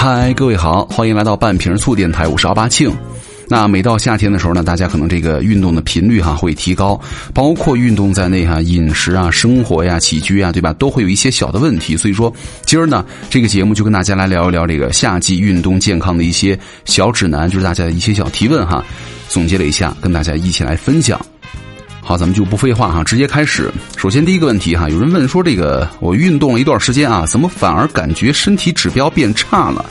嗨，各位好，欢迎来到半瓶醋电台，我是阿巴庆。那每到夏天的时候呢，大家可能这个运动的频率哈会提高，包括运动在内哈，饮食啊、生活呀、起居啊，对吧，都会有一些小的问题。所以说，今儿呢，这个节目就跟大家来聊一聊这个夏季运动健康的一些小指南，就是大家的一些小提问哈，总结了一下，跟大家一起来分享。好，咱们就不废话哈，直接开始。首先第一个问题哈，有人问说这个我运动了一段时间啊，怎么反而感觉身体指标变差了？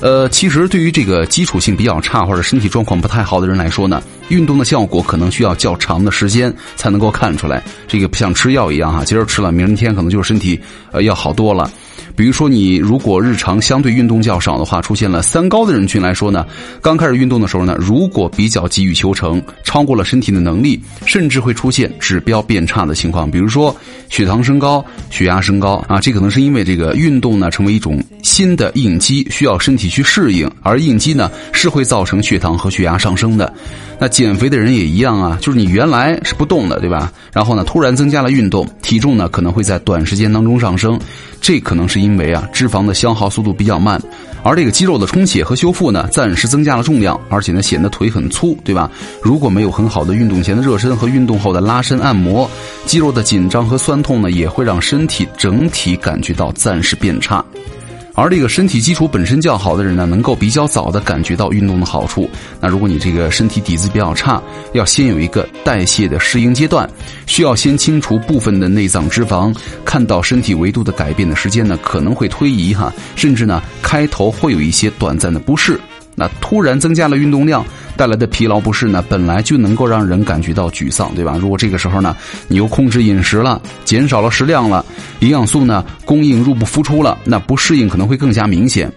呃，其实对于这个基础性比较差或者身体状况不太好的人来说呢，运动的效果可能需要较长的时间才能够看出来。这个不像吃药一样哈，今儿吃了，明天可能就是身体呃要好多了。比如说，你如果日常相对运动较少的话，出现了三高的人群来说呢，刚开始运动的时候呢，如果比较急于求成，超过了身体的能力，甚至会出现指标变差的情况。比如说，血糖升高、血压升高啊，这可能是因为这个运动呢成为一种新的应激，需要身体去适应，而应激呢是会造成血糖和血压上升的。那减肥的人也一样啊，就是你原来是不动的，对吧？然后呢，突然增加了运动，体重呢可能会在短时间当中上升，这可能是因为啊脂肪的消耗速度比较慢，而这个肌肉的充血和修复呢暂时增加了重量，而且呢显得腿很粗，对吧？如果没有很好的运动前的热身和运动后的拉伸按摩，肌肉的紧张和酸痛呢也会让身体整体感觉到暂时变差。而这个身体基础本身较好的人呢，能够比较早的感觉到运动的好处。那如果你这个身体底子比较差，要先有一个代谢的适应阶段，需要先清除部分的内脏脂肪，看到身体维度的改变的时间呢，可能会推移哈，甚至呢，开头会有一些短暂的不适。那突然增加了运动量带来的疲劳不适呢，本来就能够让人感觉到沮丧，对吧？如果这个时候呢，你又控制饮食了，减少了食量了，营养素呢供应入不敷出了，那不适应可能会更加明显。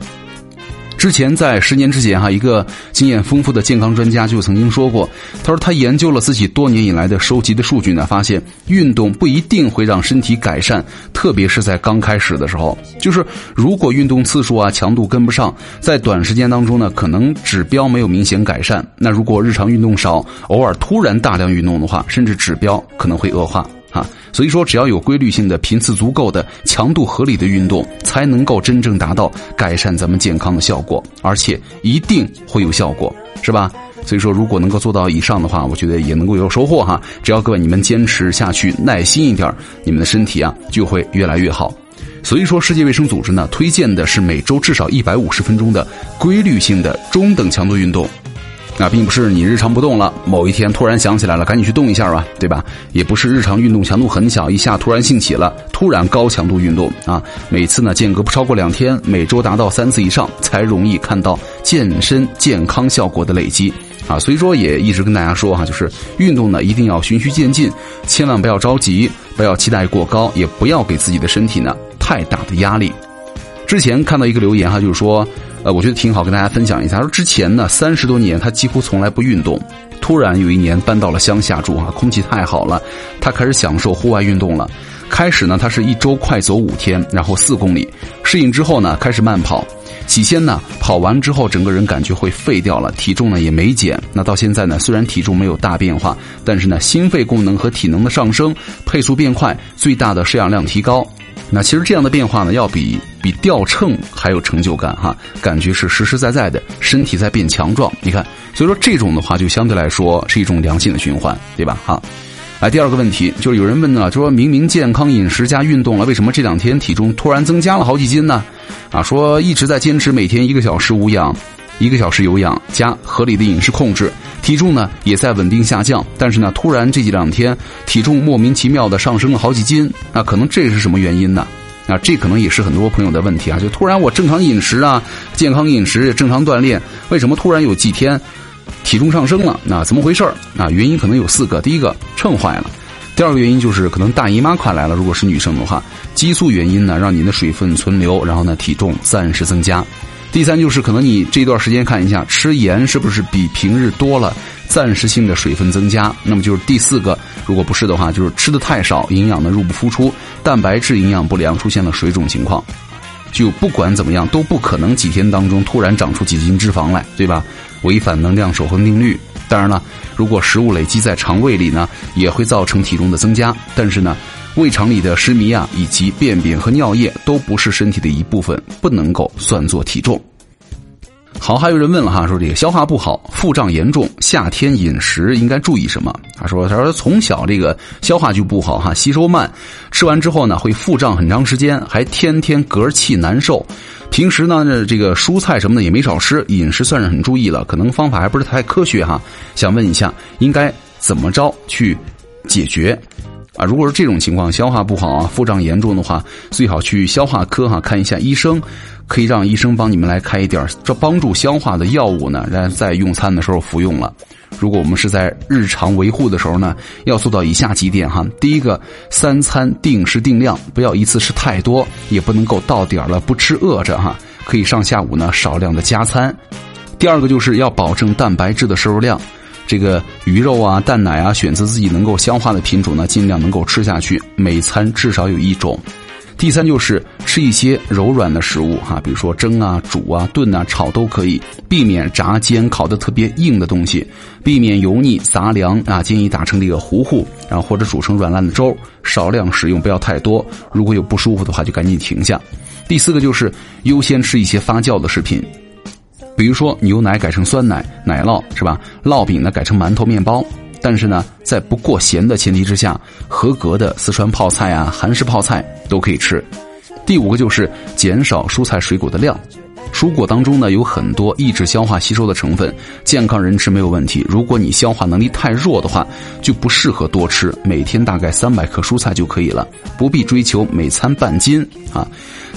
之前在十年之前哈，一个经验丰富的健康专家就曾经说过，他说他研究了自己多年以来的收集的数据呢，发现运动不一定会让身体改善，特别是在刚开始的时候，就是如果运动次数啊强度跟不上，在短时间当中呢，可能指标没有明显改善。那如果日常运动少，偶尔突然大量运动的话，甚至指标可能会恶化。啊，所以说只要有规律性的、频次足够的、强度合理的运动，才能够真正达到改善咱们健康的效果，而且一定会有效果，是吧？所以说，如果能够做到以上的话，我觉得也能够有收获哈。只要各位你们坚持下去，耐心一点，你们的身体啊就会越来越好。所以说，世界卫生组织呢推荐的是每周至少一百五十分钟的规律性的中等强度运动。那并不是你日常不动了，某一天突然想起来了，赶紧去动一下吧，对吧？也不是日常运动强度很小，一下突然兴起了，突然高强度运动啊。每次呢间隔不超过两天，每周达到三次以上，才容易看到健身健康效果的累积啊。所以说也一直跟大家说哈，就是运动呢一定要循序渐进，千万不要着急，不要期待过高，也不要给自己的身体呢太大的压力。之前看到一个留言哈，就是说。呃，我觉得挺好，跟大家分享一下。说之前呢，三十多年他几乎从来不运动，突然有一年搬到了乡下住啊，空气太好了，他开始享受户外运动了。开始呢，他是一周快走五天，然后四公里，适应之后呢，开始慢跑。起先呢，跑完之后整个人感觉会废掉了，体重呢也没减。那到现在呢，虽然体重没有大变化，但是呢，心肺功能和体能的上升，配速变快，最大的摄氧量提高。那其实这样的变化呢，要比比掉秤还有成就感哈，感觉是实实在在的，身体在变强壮。你看，所以说这种的话，就相对来说是一种良性的循环，对吧？哈，来第二个问题，就是有人问呢，就说明明健康饮食加运动了，为什么这两天体重突然增加了好几斤呢？啊，说一直在坚持每天一个小时无氧。一个小时有氧加合理的饮食控制，体重呢也在稳定下降。但是呢，突然这几两天体重莫名其妙的上升了好几斤，那可能这是什么原因呢？啊，这可能也是很多朋友的问题啊。就突然我正常饮食啊，健康饮食、正常锻炼，为什么突然有几天体重上升了？那怎么回事儿？啊，原因可能有四个：第一个秤坏了；第二个原因就是可能大姨妈快来了，如果是女生的话，激素原因呢让你的水分存留，然后呢体重暂时增加。第三就是可能你这段时间看一下吃盐是不是比平日多了，暂时性的水分增加。那么就是第四个，如果不是的话，就是吃的太少，营养呢入不敷出，蛋白质营养不良，出现了水肿情况。就不管怎么样，都不可能几天当中突然长出几斤脂肪来，对吧？违反能量守恒定律。当然了，如果食物累积在肠胃里呢，也会造成体重的增加。但是呢。胃肠里的湿糜啊，以及便便和尿液都不是身体的一部分，不能够算作体重。好，还有人问了哈，说这个消化不好、腹胀严重，夏天饮食应该注意什么？他说，他说从小这个消化就不好哈，吸收慢，吃完之后呢会腹胀很长时间，还天天嗝气难受。平时呢这个蔬菜什么的也没少吃，饮食算是很注意了，可能方法还不是太科学哈。想问一下，应该怎么着去解决？啊，如果是这种情况，消化不好啊，腹胀严重的话，最好去消化科哈看一下医生。可以让医生帮你们来开一点这帮助消化的药物呢，然后在用餐的时候服用了。如果我们是在日常维护的时候呢，要做到以下几点哈：第一个，三餐定时定量，不要一次吃太多，也不能够到点了不吃饿着哈，可以上下午呢少量的加餐。第二个就是要保证蛋白质的摄入量，这个鱼肉啊、蛋奶啊，选择自己能够消化的品种呢，尽量能够吃下去，每餐至少有一种。第三就是吃一些柔软的食物哈，比如说蒸啊、煮啊、炖啊、炒都可以，避免炸、煎、烤的特别硬的东西，避免油腻杂粮啊，建议打成这个糊糊，然后或者煮成软烂的粥，少量使用，不要太多。如果有不舒服的话，就赶紧停下。第四个就是优先吃一些发酵的食品，比如说牛奶改成酸奶、奶酪是吧？烙饼呢改成馒头、面包。但是呢，在不过咸的前提之下，合格的四川泡菜啊、韩式泡菜都可以吃。第五个就是减少蔬菜水果的量。蔬果当中呢有很多抑制消化吸收的成分，健康人吃没有问题。如果你消化能力太弱的话，就不适合多吃，每天大概三百克蔬菜就可以了，不必追求每餐半斤啊。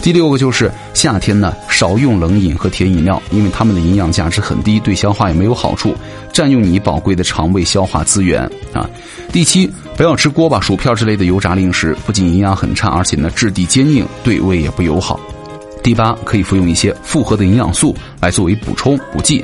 第六个就是夏天呢少用冷饮和甜饮料，因为它们的营养价值很低，对消化也没有好处，占用你宝贵的肠胃消化资源啊。第七，不要吃锅巴、薯片之类的油炸零食，不仅营养很差，而且呢质地坚硬，对胃也不友好。第八，可以服用一些复合的营养素来作为补充补剂。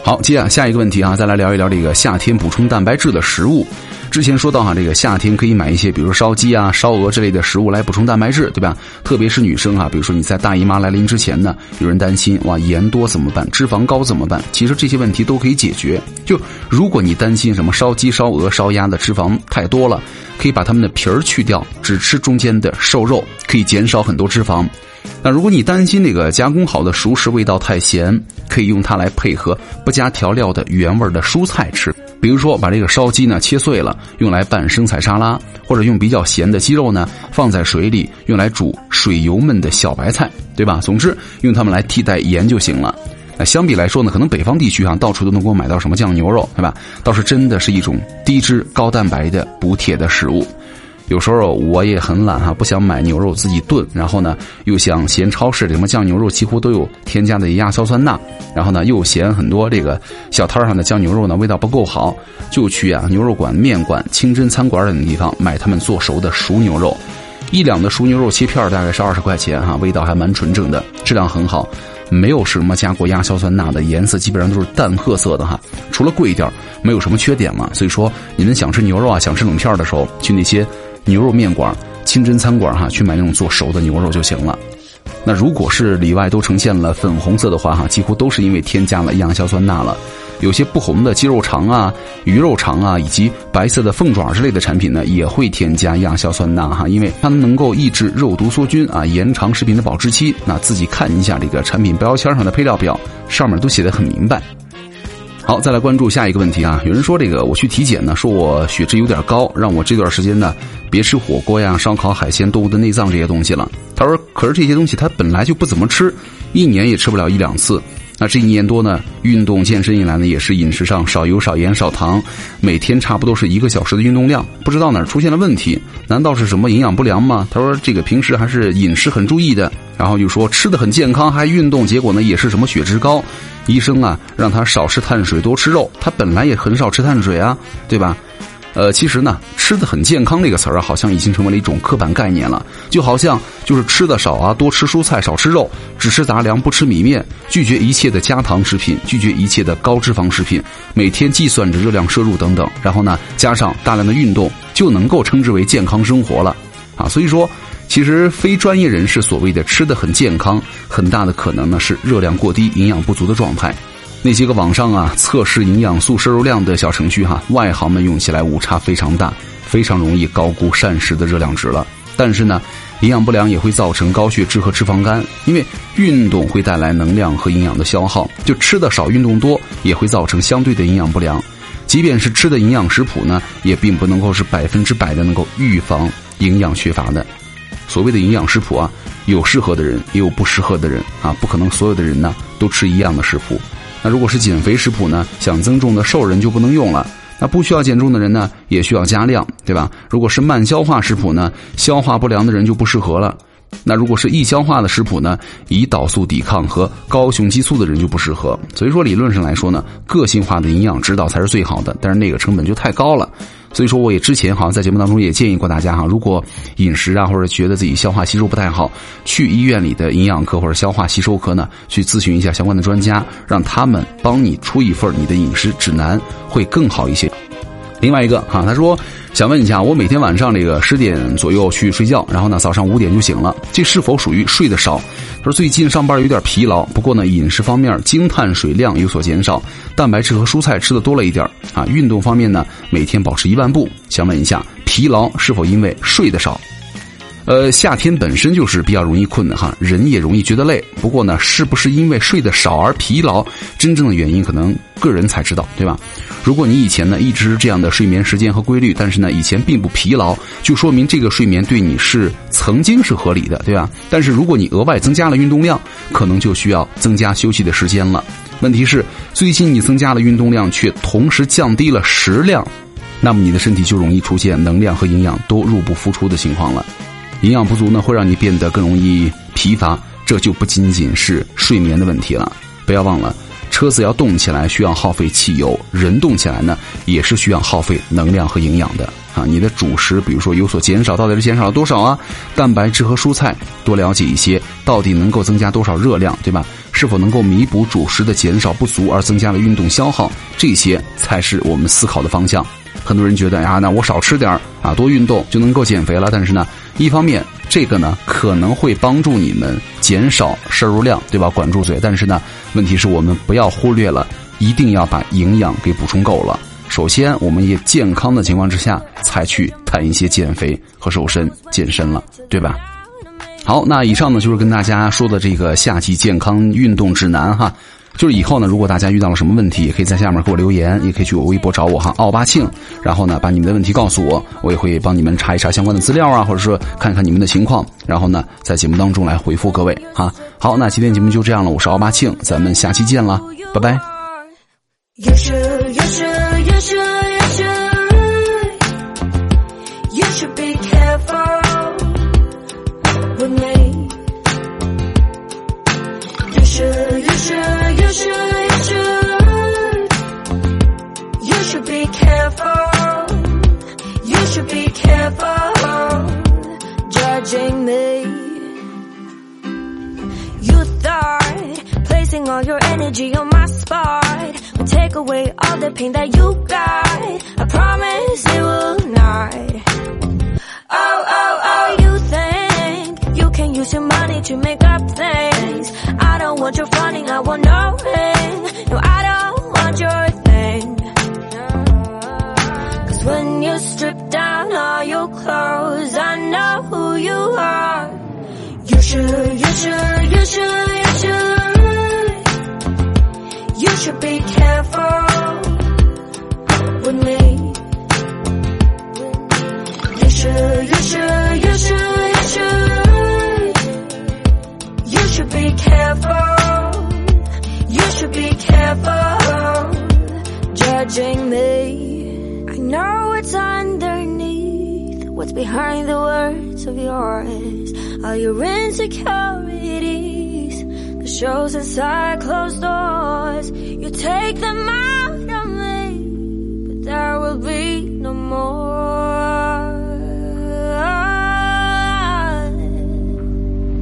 好，接下下一个问题啊，再来聊一聊这个夏天补充蛋白质的食物。之前说到哈，这个夏天可以买一些，比如烧鸡啊、烧鹅之类的食物来补充蛋白质，对吧？特别是女生啊，比如说你在大姨妈来临之前呢，有人担心哇，盐多怎么办？脂肪高怎么办？其实这些问题都可以解决。就如果你担心什么烧鸡、烧鹅、烧鸭的脂肪太多了，可以把它们的皮儿去掉，只吃中间的瘦肉，可以减少很多脂肪。那如果你担心那个加工好的熟食味道太咸，可以用它来配合不加调料的原味的蔬菜吃。比如说，把这个烧鸡呢切碎了，用来拌生菜沙拉，或者用比较咸的鸡肉呢放在水里，用来煮水油焖的小白菜，对吧？总之，用它们来替代盐就行了。那相比来说呢，可能北方地区啊，到处都能够买到什么酱牛肉，对吧？倒是真的是一种低脂高蛋白的补铁的食物。有时候我也很懒哈，不想买牛肉自己炖，然后呢又想嫌超市里什么酱牛肉几乎都有添加的亚硝酸钠，然后呢又嫌很多这个小摊上的酱牛肉呢味道不够好，就去啊牛肉馆、面馆、清真餐馆等地方买他们做熟的熟牛肉，一两的熟牛肉切片大概是二十块钱哈，味道还蛮纯正的，质量很好，没有什么加过亚硝酸钠的，颜色基本上都是淡褐色的哈，除了贵一点，没有什么缺点嘛。所以说你们想吃牛肉啊，想吃冷片的时候，去那些。牛肉面馆、清真餐馆哈，去买那种做熟的牛肉就行了。那如果是里外都呈现了粉红色的话哈，几乎都是因为添加了亚硝酸钠了。有些不红的鸡肉肠啊、鱼肉肠啊，以及白色的凤爪之类的产品呢，也会添加亚硝酸钠哈，因为它们能够抑制肉毒梭菌啊，延长食品的保质期。那自己看一下这个产品标签上的配料表，上面都写的很明白。好，再来关注下一个问题啊！有人说这个我去体检呢，说我血脂有点高，让我这段时间呢别吃火锅呀、烧烤、海鲜、动物的内脏这些东西了。他说，可是这些东西他本来就不怎么吃，一年也吃不了一两次。那这一年多呢，运动健身以来呢，也是饮食上少油、少盐、少糖，每天差不多是一个小时的运动量，不知道哪出现了问题？难道是什么营养不良吗？他说这个平时还是饮食很注意的，然后就说吃的很健康，还运动，结果呢也是什么血脂高。医生啊，让他少吃碳水，多吃肉。他本来也很少吃碳水啊，对吧？呃，其实呢，吃的很健康这个词儿啊，好像已经成为了一种刻板概念了。就好像就是吃的少啊，多吃蔬菜，少吃肉，只吃杂粮，不吃米面，拒绝一切的加糖食品，拒绝一切的高脂肪食品，每天计算着热量摄入等等。然后呢，加上大量的运动，就能够称之为健康生活了啊。所以说。其实非专业人士所谓的吃的很健康，很大的可能呢是热量过低、营养不足的状态。那些个网上啊测试营养素摄入量的小程序哈，外行们用起来误差非常大，非常容易高估膳食的热量值了。但是呢，营养不良也会造成高血脂和脂肪肝，因为运动会带来能量和营养的消耗，就吃的少，运动多也会造成相对的营养不良。即便是吃的营养食谱呢，也并不能够是百分之百的能够预防营养缺乏的。所谓的营养食谱啊，有适合的人，也有不适合的人啊，不可能所有的人呢都吃一样的食谱。那如果是减肥食谱呢，想增重的瘦人就不能用了。那不需要减重的人呢，也需要加量，对吧？如果是慢消化食谱呢，消化不良的人就不适合了。那如果是易消化的食谱呢，胰岛素抵抗和高雄激素的人就不适合。所以说，理论上来说呢，个性化的营养指导才是最好的，但是那个成本就太高了。所以说，我也之前好像在节目当中也建议过大家哈，如果饮食啊或者觉得自己消化吸收不太好，去医院里的营养科或者消化吸收科呢，去咨询一下相关的专家，让他们帮你出一份你的饮食指南，会更好一些。另外一个哈，他说想问一下，我每天晚上这个十点左右去睡觉，然后呢早上五点就醒了，这是否属于睡得少？他说最近上班有点疲劳，不过呢饮食方面精碳水量有所减少，蛋白质和蔬菜吃的多了一点啊。运动方面呢每天保持一万步，想问一下疲劳是否因为睡得少？呃，夏天本身就是比较容易困的哈，人也容易觉得累。不过呢，是不是因为睡得少而疲劳？真正的原因可能个人才知道，对吧？如果你以前呢一直是这样的睡眠时间和规律，但是呢以前并不疲劳，就说明这个睡眠对你是曾经是合理的，对吧？但是如果你额外增加了运动量，可能就需要增加休息的时间了。问题是，最近你增加了运动量，却同时降低了食量，那么你的身体就容易出现能量和营养都入不敷出的情况了。营养不足呢，会让你变得更容易疲乏，这就不仅仅是睡眠的问题了。不要忘了，车子要动起来需要耗费汽油，人动起来呢也是需要耗费能量和营养的啊。你的主食比如说有所减少，到底是减少了多少啊？蛋白质和蔬菜多了解一些，到底能够增加多少热量，对吧？是否能够弥补主食的减少不足而增加了运动消耗？这些才是我们思考的方向。很多人觉得呀，那我少吃点啊，多运动就能够减肥了。但是呢，一方面这个呢可能会帮助你们减少摄入量，对吧？管住嘴。但是呢，问题是我们不要忽略了，一定要把营养给补充够了。首先，我们也健康的情况之下，才去谈一些减肥和瘦身、健身了，对吧？好，那以上呢就是跟大家说的这个夏季健康运动指南哈。就是以后呢，如果大家遇到了什么问题，也可以在下面给我留言，也可以去我微博找我哈，奥巴庆，然后呢，把你们的问题告诉我，我也会帮你们查一查相关的资料啊，或者说看看你们的情况，然后呢，在节目当中来回复各位哈。好，那今天节目就这样了，我是奥巴庆，咱们下期见了，拜拜。Energy on my spot will take away all the pain that you got. I promise it will not. Oh, oh, oh, you think you can use your money to make up things. I don't want your fronting, I want no ring. No, I don't want your thing. Cause when you strip down all your clothes, I know who you are. You should, you should, you should should be careful with me. You should, you should, you should, you should. You should be careful. You should be careful judging me. I know what's underneath, what's behind the words of yours. All your insecurities, shows inside closed doors. You take them out of me, but there will be no more.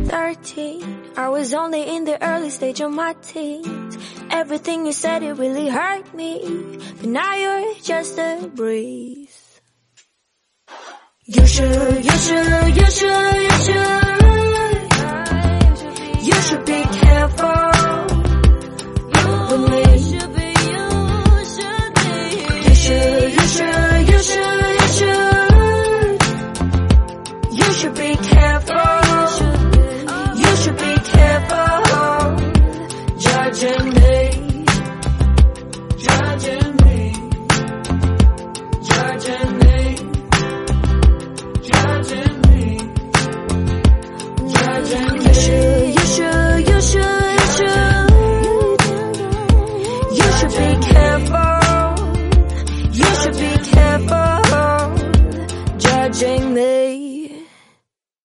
Thirteen, I was only in the early stage of my teens. Everything you said, it really hurt me. But now you're just a breeze. You should, you should, you should, you should. You should be careful. You should, you should, you should, you should you should be careful.